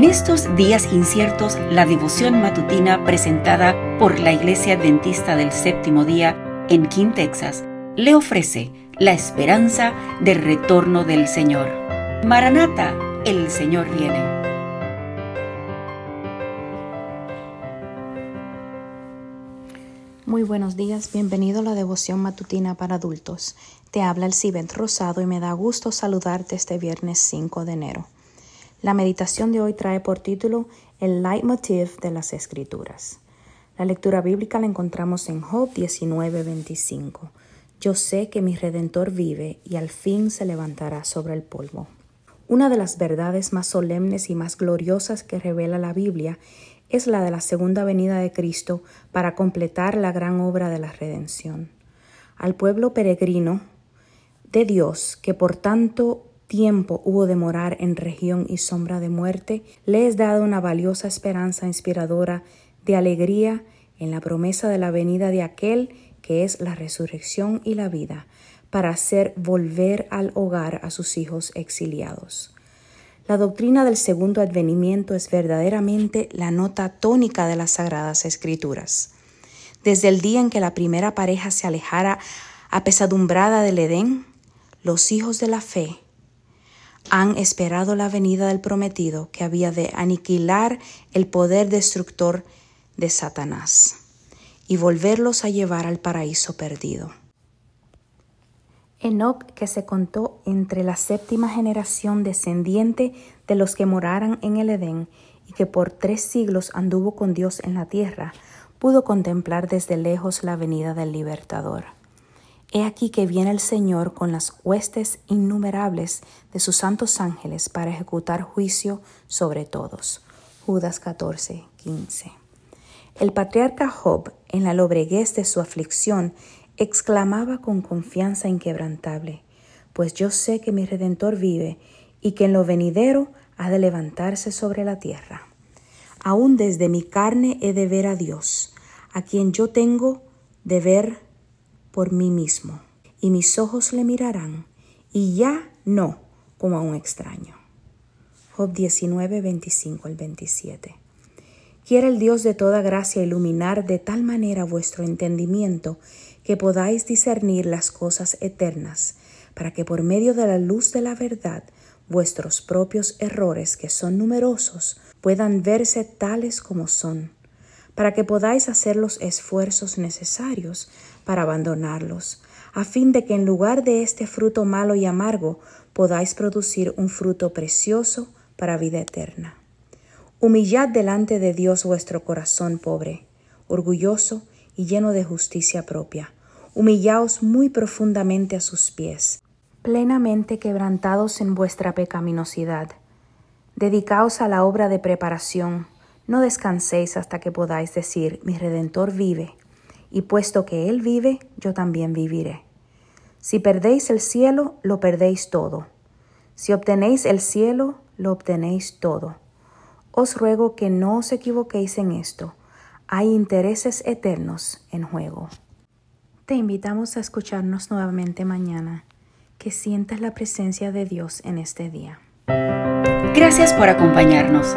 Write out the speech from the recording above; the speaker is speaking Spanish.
En estos días inciertos, la devoción matutina presentada por la Iglesia Adventista del Séptimo Día en King, Texas, le ofrece la esperanza del retorno del Señor. Maranata, el Señor viene. Muy buenos días, bienvenido a la devoción matutina para adultos. Te habla el Cibet Rosado y me da gusto saludarte este viernes 5 de enero. La meditación de hoy trae por título El leitmotiv de las Escrituras. La lectura bíblica la encontramos en Job 19:25. Yo sé que mi Redentor vive y al fin se levantará sobre el polvo. Una de las verdades más solemnes y más gloriosas que revela la Biblia es la de la segunda venida de Cristo para completar la gran obra de la redención. Al pueblo peregrino de Dios, que por tanto tiempo hubo de morar en región y sombra de muerte, le es dada una valiosa esperanza inspiradora de alegría en la promesa de la venida de aquel que es la resurrección y la vida, para hacer volver al hogar a sus hijos exiliados. La doctrina del segundo advenimiento es verdaderamente la nota tónica de las sagradas escrituras. Desde el día en que la primera pareja se alejara apesadumbrada del Edén, los hijos de la fe han esperado la venida del prometido que había de aniquilar el poder destructor de Satanás y volverlos a llevar al paraíso perdido. Enoc, que se contó entre la séptima generación descendiente de los que moraran en el Edén y que por tres siglos anduvo con Dios en la tierra, pudo contemplar desde lejos la venida del libertador. He aquí que viene el Señor con las huestes innumerables de sus santos ángeles para ejecutar juicio sobre todos. Judas 14, 15. El patriarca Job, en la lobreguez de su aflicción, exclamaba con confianza inquebrantable, pues yo sé que mi Redentor vive y que en lo venidero ha de levantarse sobre la tierra. Aún desde mi carne he de ver a Dios, a quien yo tengo de ver por mí mismo, y mis ojos le mirarán, y ya no como a un extraño. Job 19, 25 al 27. Quiere el Dios de toda gracia iluminar de tal manera vuestro entendimiento que podáis discernir las cosas eternas, para que por medio de la luz de la verdad vuestros propios errores, que son numerosos, puedan verse tales como son para que podáis hacer los esfuerzos necesarios para abandonarlos, a fin de que en lugar de este fruto malo y amargo podáis producir un fruto precioso para vida eterna. Humillad delante de Dios vuestro corazón pobre, orgulloso y lleno de justicia propia. Humillaos muy profundamente a sus pies, plenamente quebrantados en vuestra pecaminosidad. Dedicaos a la obra de preparación, no descanséis hasta que podáis decir, mi Redentor vive, y puesto que Él vive, yo también viviré. Si perdéis el cielo, lo perdéis todo. Si obtenéis el cielo, lo obtenéis todo. Os ruego que no os equivoquéis en esto. Hay intereses eternos en juego. Te invitamos a escucharnos nuevamente mañana. Que sientas la presencia de Dios en este día. Gracias por acompañarnos.